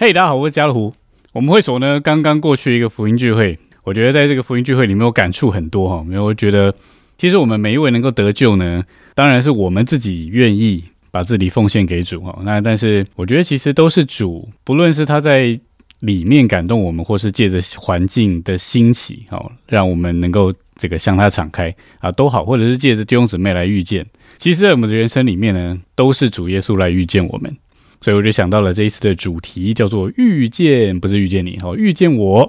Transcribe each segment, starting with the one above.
嘿，大家好，我是家乐湖。我们会所呢，刚刚过去一个福音聚会，我觉得在这个福音聚会里面，我感触很多哈。因为我觉得，其实我们每一位能够得救呢，当然是我们自己愿意把自己奉献给主哈。那但是，我觉得其实都是主，不论是他在里面感动我们，或是借着环境的兴起，哈，让我们能够这个向他敞开啊，都好，或者是借着弟兄姊妹来遇见。其实，在我们的人生里面呢，都是主耶稣来遇见我们。所以我就想到了这一次的主题叫做遇见，不是遇见你哦，遇见我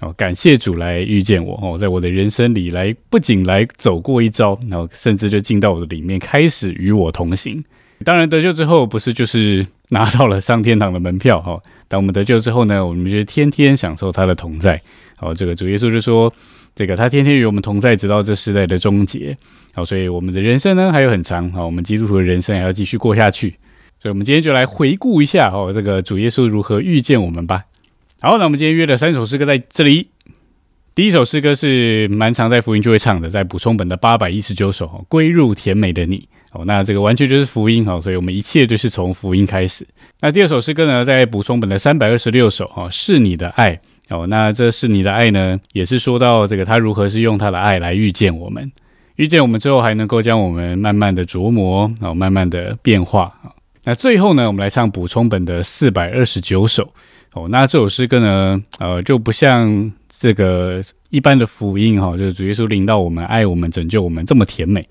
哦，感谢主来遇见我哦，在我的人生里来不仅来走过一遭，然后甚至就进到我的里面，开始与我同行。当然得救之后，不是就是拿到了上天堂的门票哈。当我们得救之后呢，我们就天天享受他的同在。好，这个主耶稣就说，这个他天天与我们同在，直到这时代的终结。好，所以我们的人生呢还有很长好，我们基督徒的人生还要继续过下去。所以，我们今天就来回顾一下哦，这个主耶稣如何遇见我们吧。好，那我们今天约了三首诗歌在这里。第一首诗歌是蛮常在福音就会唱的，在补充本的八百一十九首，归入甜美的你哦。那这个完全就是福音哦，所以我们一切就是从福音开始。那第二首诗歌呢，在补充本的三百二十六首哈，是你的爱哦。那这是你的爱呢，也是说到这个他如何是用他的爱来遇见我们，遇见我们之后还能够将我们慢慢的琢磨哦，慢慢的变化。那最后呢，我们来唱补充本的四百二十九首哦。那这首诗歌呢，呃，就不像这个一般的福音哈，就是主耶稣领到我们、爱我们、拯救我们这么甜美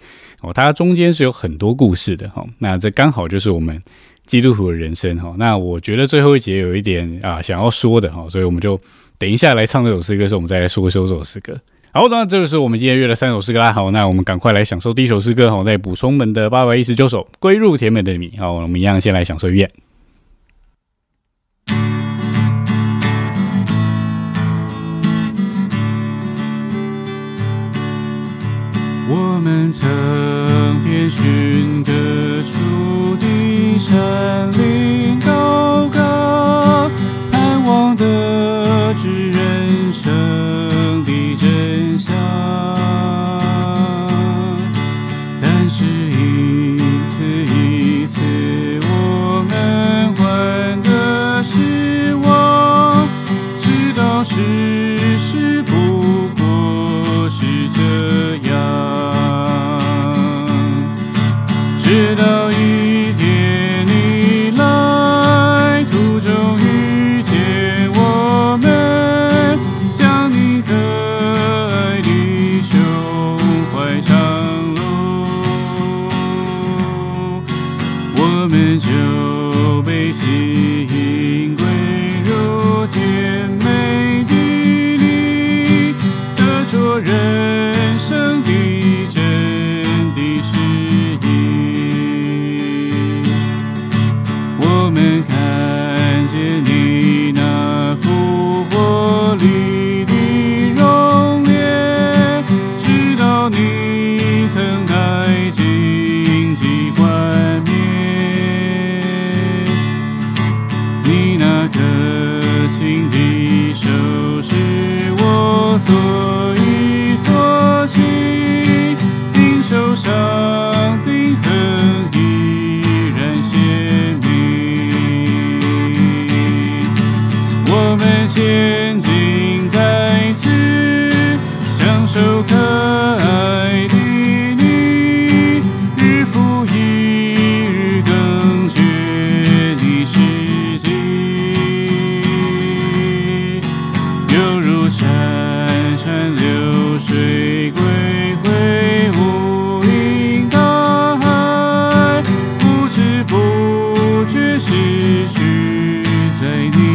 哦。它中间是有很多故事的哈。那这刚好就是我们基督徒的人生哈。那我觉得最后一节有一点啊想要说的哈，所以我们就等一下来唱这首诗歌的时候，我们再来说说这首诗歌。好，那这就是我们今天约的三首诗歌啦。好，那我们赶快来享受第一首诗歌。好，在补充门的八百一十九首《归入甜美的你》。好，我们一样先来享受一遍。我们曾遍寻各处的山林高山川流水归回，无垠大海，不知不觉失去在你。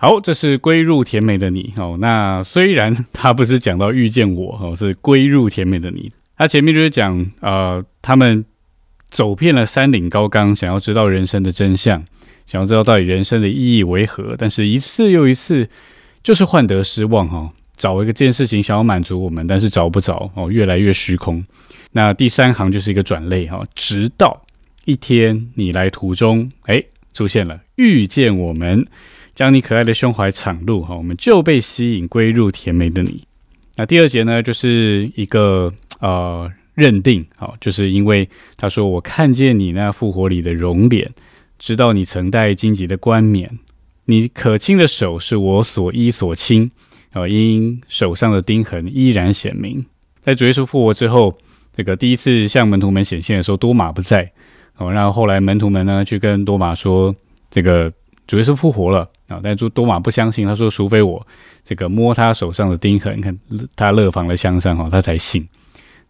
好，这是归入甜美的你哦。那虽然他不是讲到遇见我哦，是归入甜美的你。他前面就是讲呃，他们走遍了山岭高冈，想要知道人生的真相，想要知道到底人生的意义为何。但是一次又一次，就是患得失望哈。找一个件事情想要满足我们，但是找不着哦，越来越虚空。那第三行就是一个转类哈，直到一天你来途中，哎，出现了遇见我们。将你可爱的胸怀敞露，哈，我们就被吸引归入甜美的你。那第二节呢，就是一个呃认定，好，就是因为他说我看见你那复活里的容脸，知道你曾戴荆棘的冠冕，你可亲的手是我所依所亲，啊，因手上的钉痕依然显明。在主耶稣复活之后，这个第一次向门徒们显现的时候，多马不在，哦，然后后来门徒们呢去跟多马说，这个主耶稣复活了。啊！但是多马不相信，他说：“除非我这个摸他手上的钉痕，看他勒房的香上，哈，他才信。”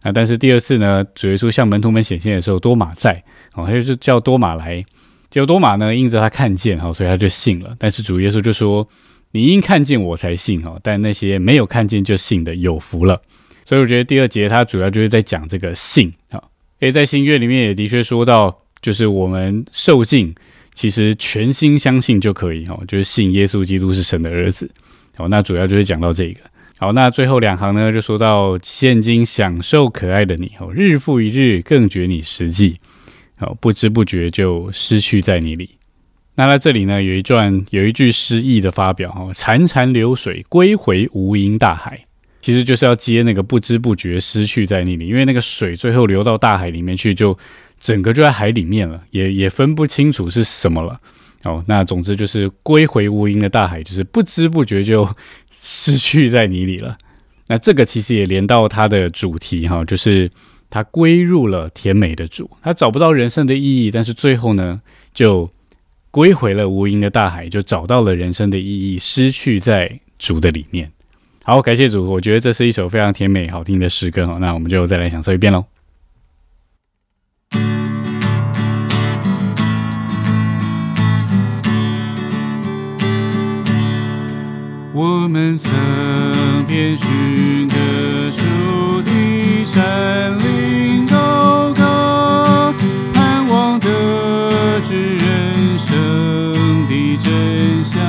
啊！但是第二次呢，主耶稣向门徒们显现的时候，多马在，哦，他就叫多马来。结果多马呢，因着他看见，哈，所以他就信了。但是主耶稣就说：“你因看见我才信，哈，但那些没有看见就信的，有福了。”所以我觉得第二节他主要就是在讲这个信，啊，诶，在新约里面也的确说到，就是我们受尽。其实全心相信就可以哈，就是信耶稣基督是神的儿子。好，那主要就是讲到这个。好，那最后两行呢，就说到现今享受可爱的你哦，日复一日更觉你实际，哦不知不觉就失去在你里。那在这里呢，有一段有一句诗意的发表哦，潺潺流水归回无垠大海，其实就是要接那个不知不觉失去在你里，因为那个水最后流到大海里面去就。整个就在海里面了，也也分不清楚是什么了。哦，那总之就是归回无垠的大海，就是不知不觉就失去在泥里了。那这个其实也连到它的主题哈，就是他归入了甜美的主，他找不到人生的意义，但是最后呢，就归回了无垠的大海，就找到了人生的意义，失去在主的里面。好，感谢主，我觉得这是一首非常甜美好听的诗歌哈。那我们就再来享受一遍喽。我们曾遍寻各处的山林高高，盼望得知人生的真相，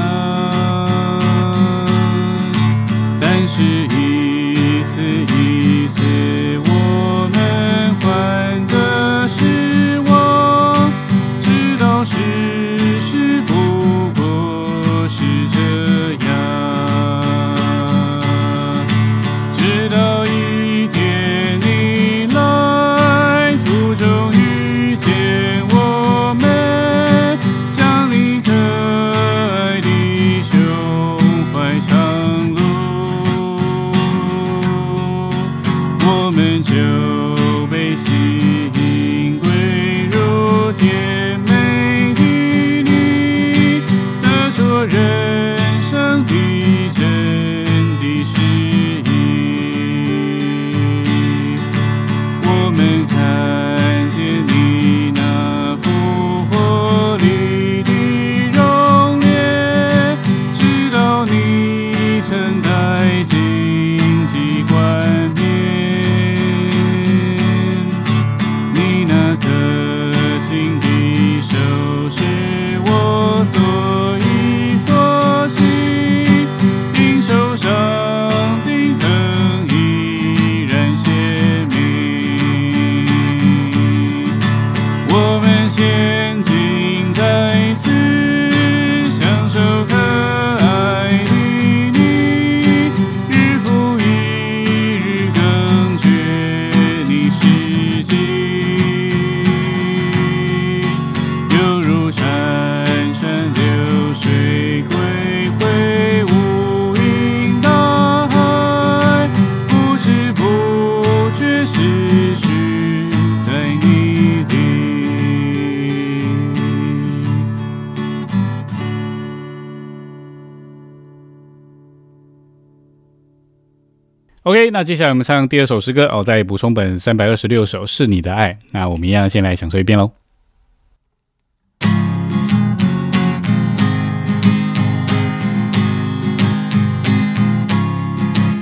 那接下来我们唱第二首诗歌哦，再补充本三百二十六首是你的爱。那我们一样先来享受一遍喽。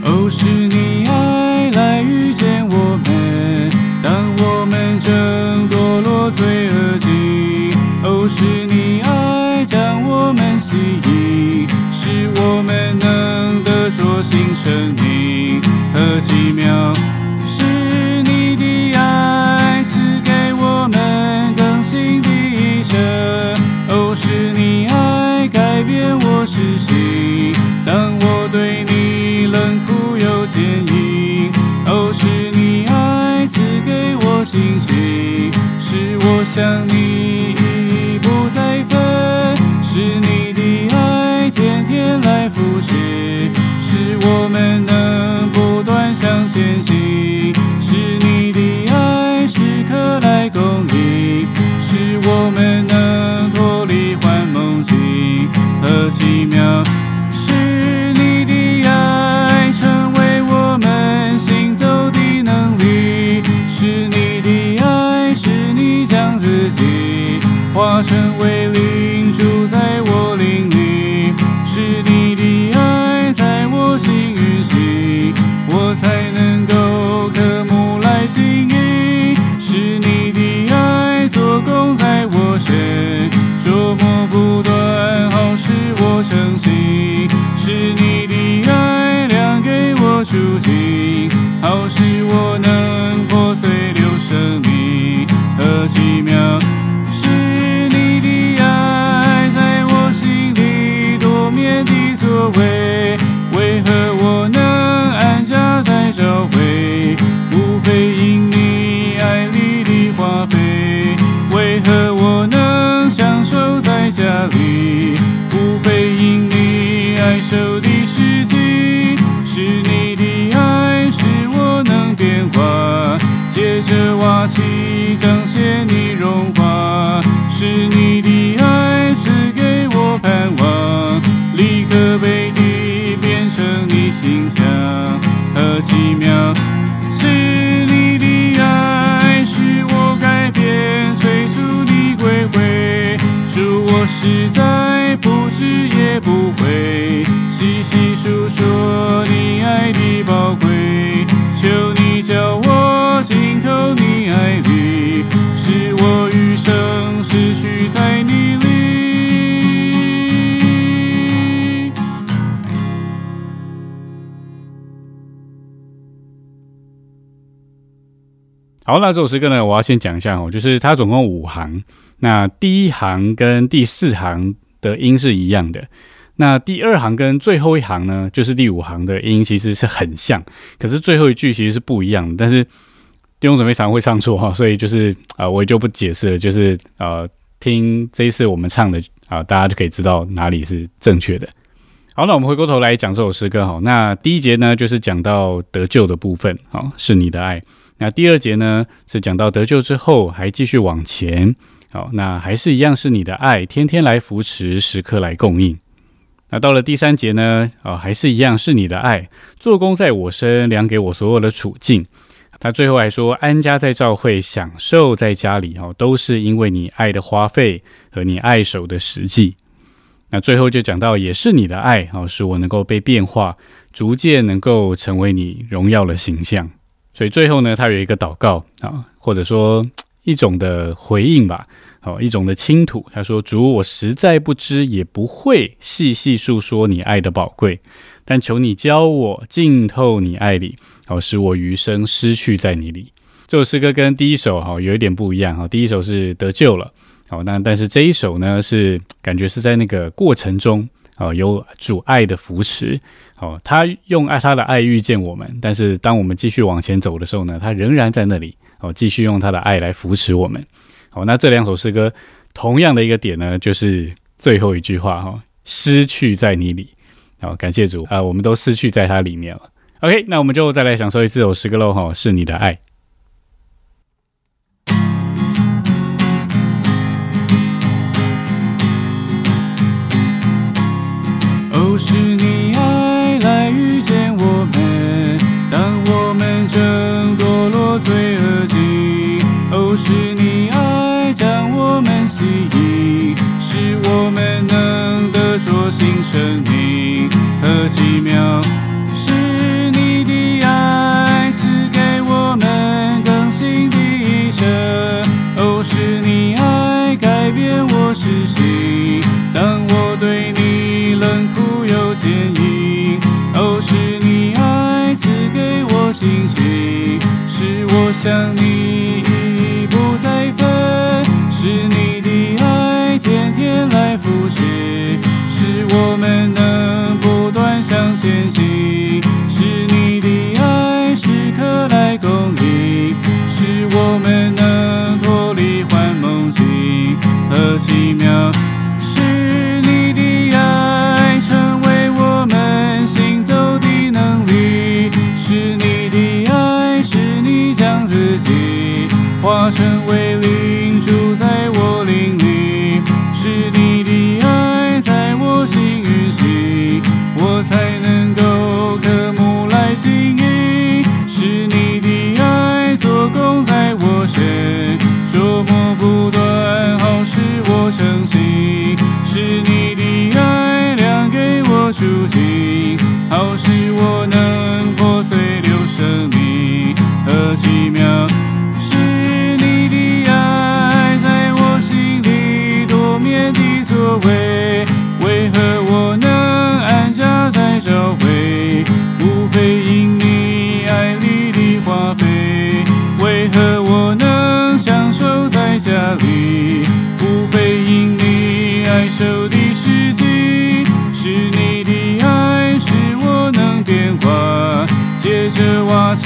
哦，是你爱来遇见我们，当我们正堕落罪恶境。哦，是你爱将我们吸引，使我们能得着新生命。想你。你爱受的实际，是你的爱使我能变化，借着瓦器彰显你荣华，是你会细细诉说你爱的宝贵，求你叫我浸透你爱里，使我余生失去在你里。好，那这首诗歌呢，我要先讲一下哦，就是它总共五行，那第一行跟第四行的音是一样的，那第二行跟最后一行呢，就是第五行的音其实是很像，可是最后一句其实是不一样的，但是弟兄姊妹常会唱错哈，所以就是啊、我也就不解释了，就是呃，听这一次我们唱的啊、大家就可以知道哪里是正确的。好，那我们回过头来讲这首诗歌哈。那第一节呢，就是讲到得救的部分，好，是你的爱。那第二节呢，是讲到得救之后还继续往前，好，那还是一样是你的爱，天天来扶持，时刻来供应。那到了第三节呢，啊，还是一样是你的爱，做工在我身，量给我所有的处境。他最后还说，安家在教会，享受在家里，哦，都是因为你爱的花费和你爱手的实际。那最后就讲到，也是你的爱，哦，使我能够被变化，逐渐能够成为你荣耀的形象。所以最后呢，他有一个祷告啊，或者说一种的回应吧，哦，一种的倾吐。他说：“主，我实在不知，也不会细细述说你爱的宝贵，但求你教我浸透你爱里，好使我余生失去在你里。”这首诗歌跟第一首哈有一点不一样哈，第一首是得救了，好，那但是这一首呢是感觉是在那个过程中啊有主爱的扶持。哦，他用爱他的爱遇见我们，但是当我们继续往前走的时候呢，他仍然在那里哦，继续用他的爱来扶持我们。好，那这两首诗歌同样的一个点呢，就是最后一句话哈、失去在你里。好，感谢主啊、我们都失去在他里面了。OK，那我们就再来享受一次这首诗歌喽哈，是你的爱。哦，是你爱来遇见我们，当我们正堕落罪恶境。哦，是是我们能得着新生命和奇妙。是你的爱赐给我们更新的一生。哦，是你爱改变我是谁，当我对你冷酷又坚硬。哦，是你爱赐给我信心，使我想你谢谢。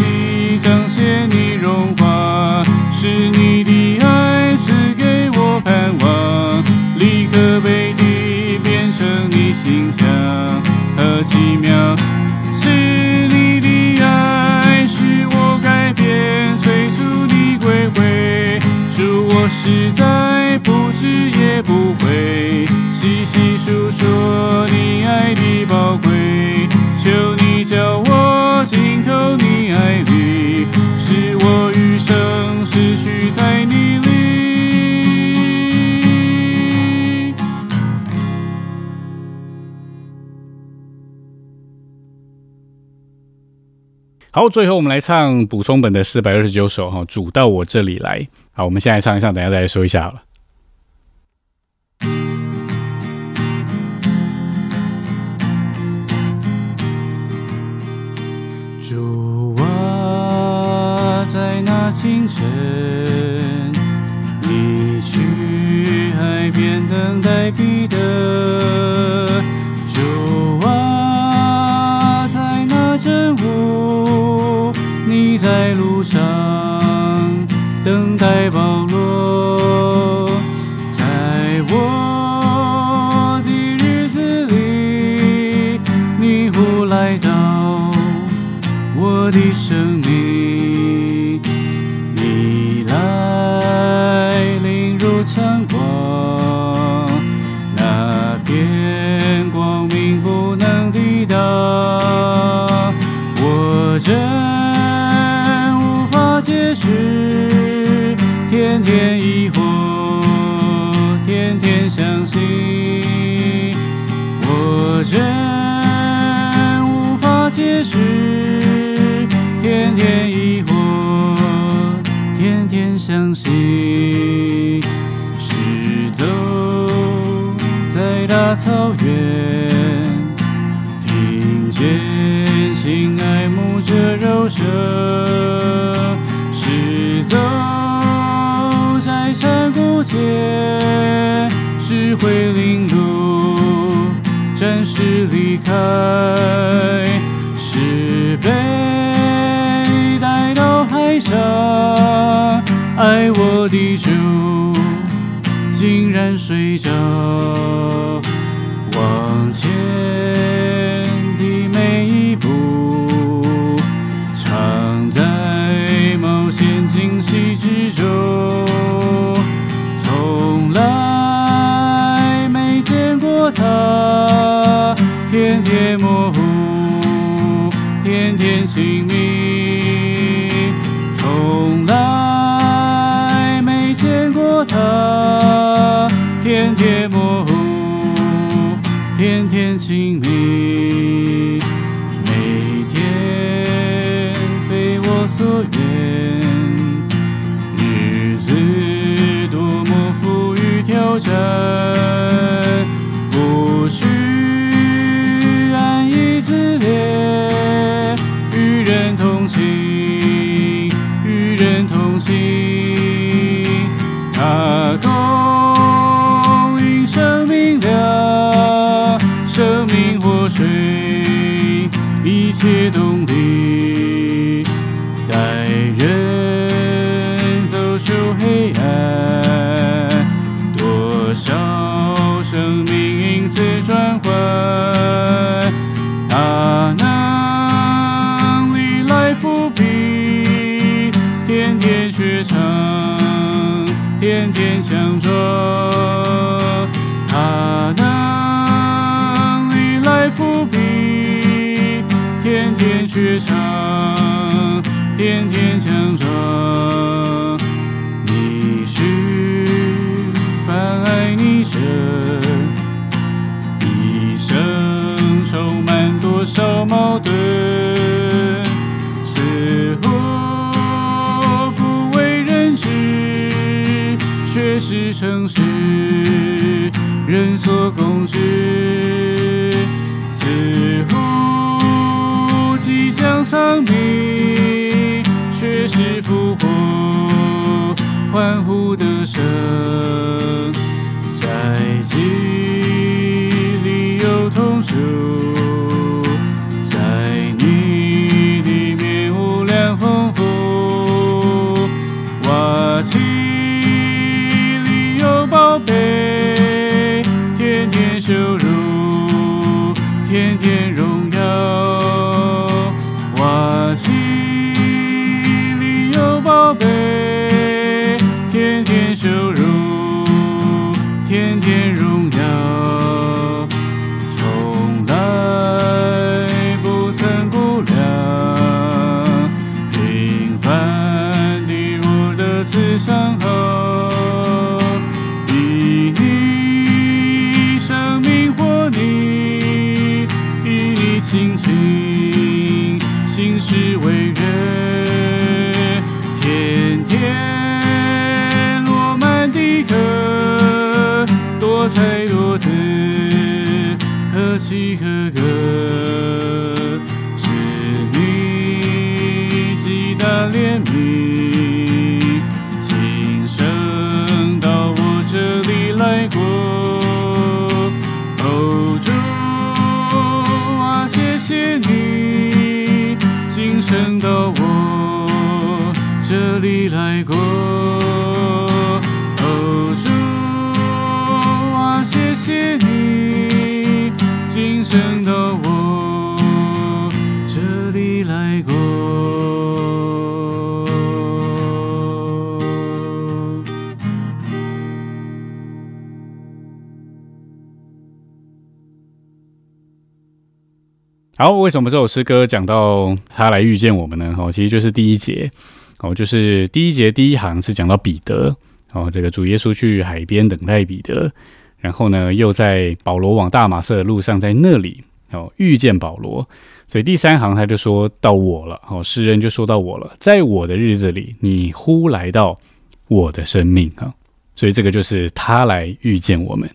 即将雪你融化，是你。好最后我们来唱补充本的四百二十九首哈主到我这里来。好我们现在唱一唱等下再来说一下好了。主啊在那清晨你去海边等待彼得。上等待暴露是走在大草原，听见心爱慕着柔声，是走在山谷间，是回林路，暂时离开。爱我的就竟然睡着，往前的每一步，常在冒险惊喜之中，从来没见过他天天。矛盾，似乎不为人知，却是诚实人所共知。似乎即将丧命，却是复活欢呼的声，在记忆里有痛楚，天天好，为什么这首诗歌讲到他来遇见我们呢？哦，其实就是第一节，哦，就是第一节第一行是讲到彼得，哦，这个主耶稣去海边等待彼得，然后呢，又在保罗往大马色的路上，在那里哦遇见保罗，所以第三行他就说到我了，哦，诗人就说到我了，在我的日子里，你忽来到我的生命。啊，所以这个就是他来遇见我们。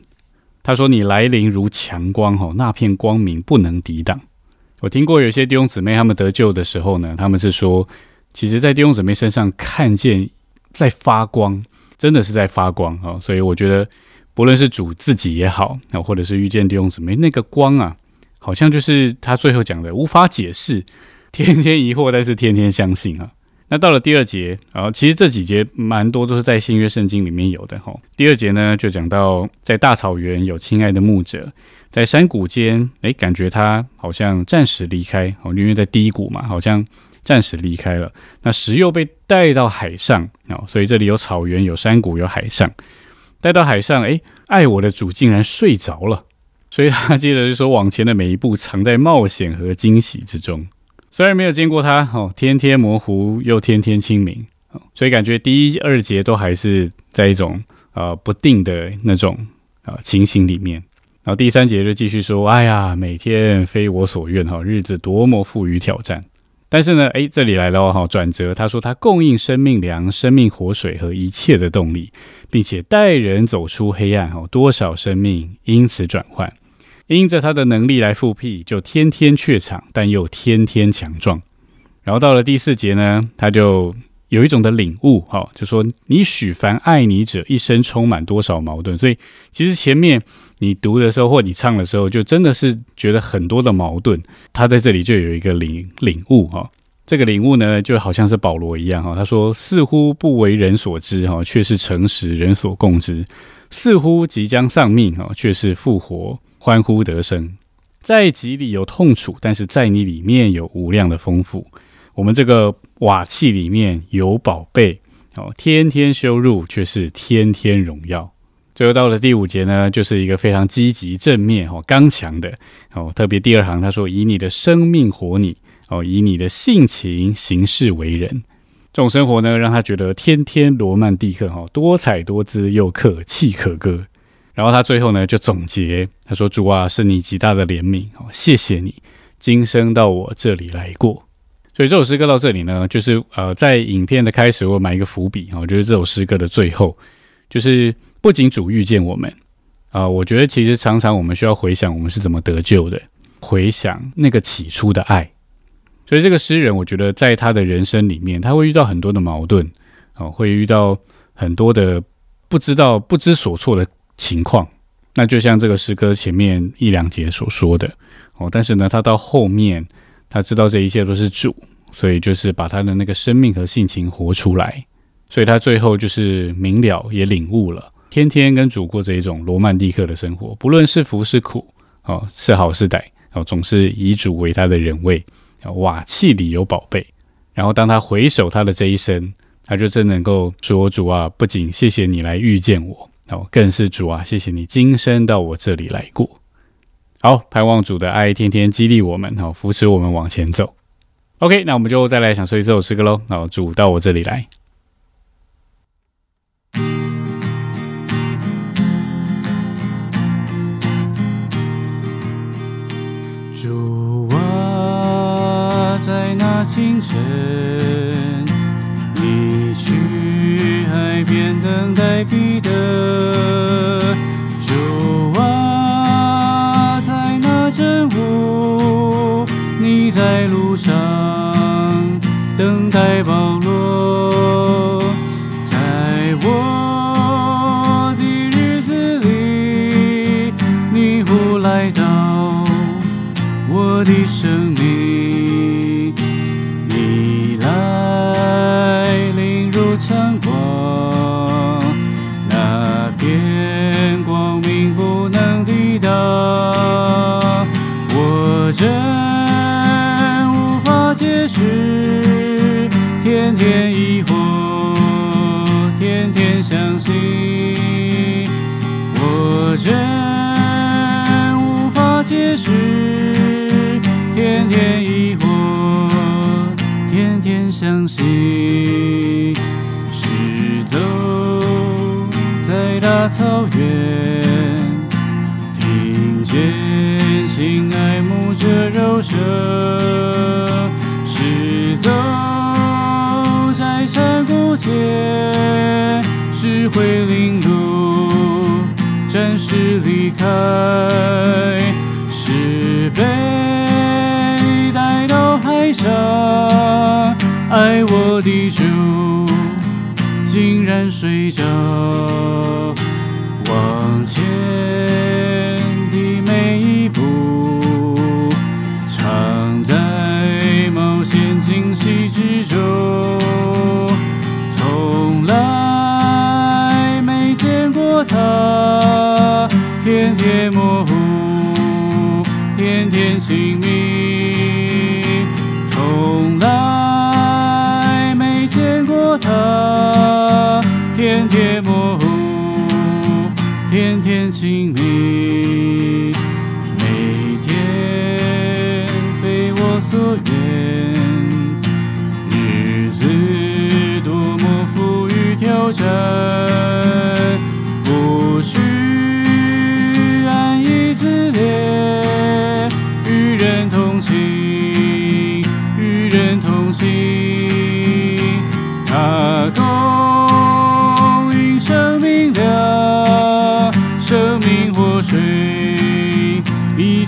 他说：“你来临如强光，哦，那片光明不能抵挡。”我听过有些弟兄姊妹他们得救的时候呢，他们是说，其实，在弟兄姊妹身上看见在发光，真的是在发光啊、所以我觉得，不论是主自己也好，那，或者是遇见弟兄姊妹，那个光啊，好像就是他最后讲的，无法解释，天天疑惑，但是天天相信啊。那到了第二节啊，其实这几节蛮多都是在新约圣经里面有的哈、第二节呢，就讲到在大草原有亲爱的牧者。在山谷间，哎，感觉他好像暂时离开哦，因为在低谷嘛，好像暂时离开了。那石又被带到海上哦，所以这里有草原、有山谷、有海上。带到海上，哎，爱我的主竟然睡着了，所以他接着就说：往前的每一步藏在冒险和惊喜之中。虽然没有见过他哦，天天模糊又天天清明，所以感觉第一、二节都还是在一种呃不定的那种呃情形里面。然后第三节就继续说：“哎呀，每天非我所愿哈，日子多么富于挑战。但是呢，哎，这里来了哈，转折。他说他供应生命粮、生命活水和一切的动力，并且带人走出黑暗哈，多少生命因此转换，因着他的能力来复辟，就天天怯场，但又天天强壮。然后到了第四节呢，他就有一种的领悟哈，就说你许凡爱你者一生充满多少矛盾，所以其实前面。你读的时候或你唱的时候，就真的是觉得很多的矛盾。他在这里就有一个领领悟哈，这个领悟呢，就好像是保罗一样哈，他说似乎不为人所知哈，却是诚实人所共知；似乎即将丧命哈，却是复活欢呼得生。在己里有痛楚，但是在你里面有无量的丰富。我们这个瓦器里面有宝贝哦，天天修入却是天天荣耀。最后到了第五节呢，就是一个非常积极正面、哦刚强的哦。特别第二行他说：“以你的生命活你哦，以你的性情行事为人。”这种生活呢，让他觉得天天罗曼蒂克哈，多彩多姿又可泣可歌。然后他最后呢就总结他说：“主啊，是你极大的怜悯哦，谢谢你今生到我这里来过。”所以这首诗歌到这里呢，就是呃，在影片的开始我埋一个伏笔哦，就是这首诗歌的最后就是。不仅主遇见我们啊，我觉得其实常常我们需要回想我们是怎么得救的，回想那个起初的爱。所以这个诗人，我觉得在他的人生里面，他会遇到很多的矛盾哦，会遇到很多的不知道不知所措的情况。那就像这个诗歌前面一两节所说的哦，但是呢，他到后面他知道这一切都是主，所以就是把他的那个生命和性情活出来，所以他最后就是明了也领悟了。天天跟主过着一种罗曼蒂克的生活，不论是福是苦，哦，是好是歹，哦，总是以主为他的人位，瓦器里有宝贝。然后当他回首他的这一生，他就真能够说：“主啊，不仅谢谢你来遇见我，哦，更是主啊，谢谢你今生到我这里来过。”好，盼望主的爱天天激励我们，好扶持我们往前走。OK，那我们就再来享受一首诗歌喽。好，主到我这里来。主啊，在那清晨，你去海边等待彼得。上等待暴露。相信是走在大草原，听见心爱慕着柔声，是走在山谷间，是会领路，暂时离开，是被带到海上。爱我的主竟然睡着，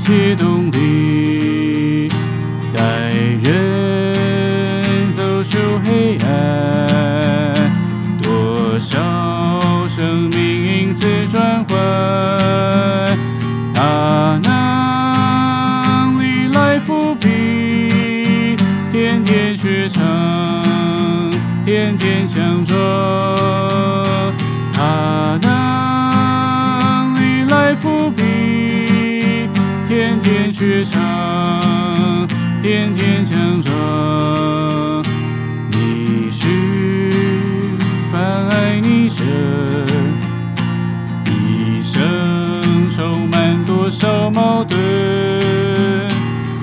起动力，带人走出黑暗。多少生命因此转换？他难里来伏笔，天天学唱，天天强壮。大难。天天学唱，天天强壮。你是凡爱你者，一生充满多少矛盾？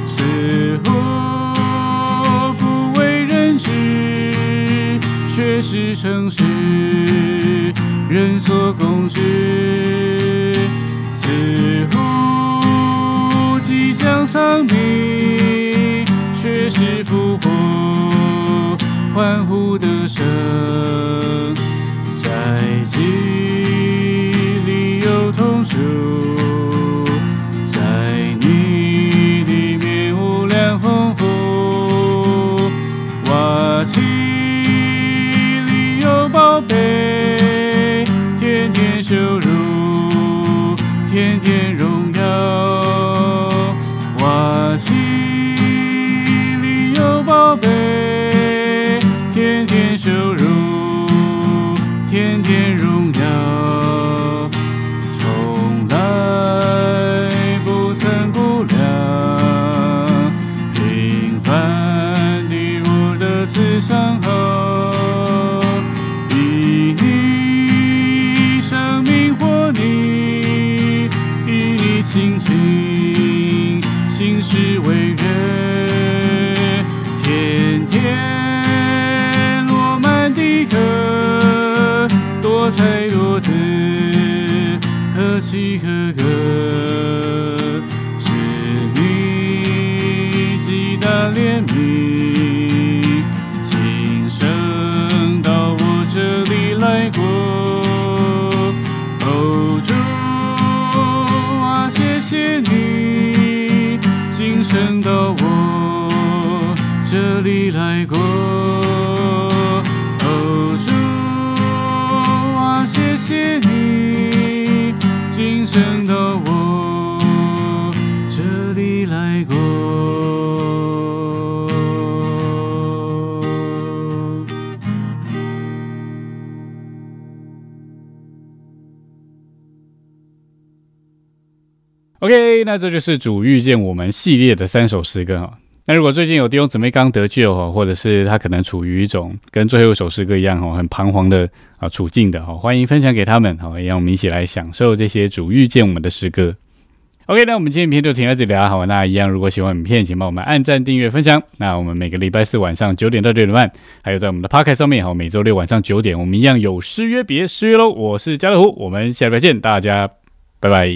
似乎不为人知，却是诚实人所共知。此即将丧命，却是复活欢呼的声，在记忆里有痛楚，来过。哦，主啊，谢谢你，今生到我这里来过。OK，那这就是主遇见我们系列的三首诗歌哈。那如果最近有弟兄姊妹刚得救哈，或者是他可能处于一种跟最后一首诗歌一样哈，很彷徨的啊处境的哈，欢迎分享给他们好，也让我们一起来享受这些主遇见我们的诗歌。OK，那我们今天影片就停在这里啦。好，那一样，如果喜欢影片，请帮我们按赞、订阅、分享。那我们每个礼拜四晚上九点到九点半，还有在我们的 Podcast 上面，好，每周六晚上九点，我们一样有诗约别诗约喽。我是家乐虎，我们下礼拜见，大家拜拜。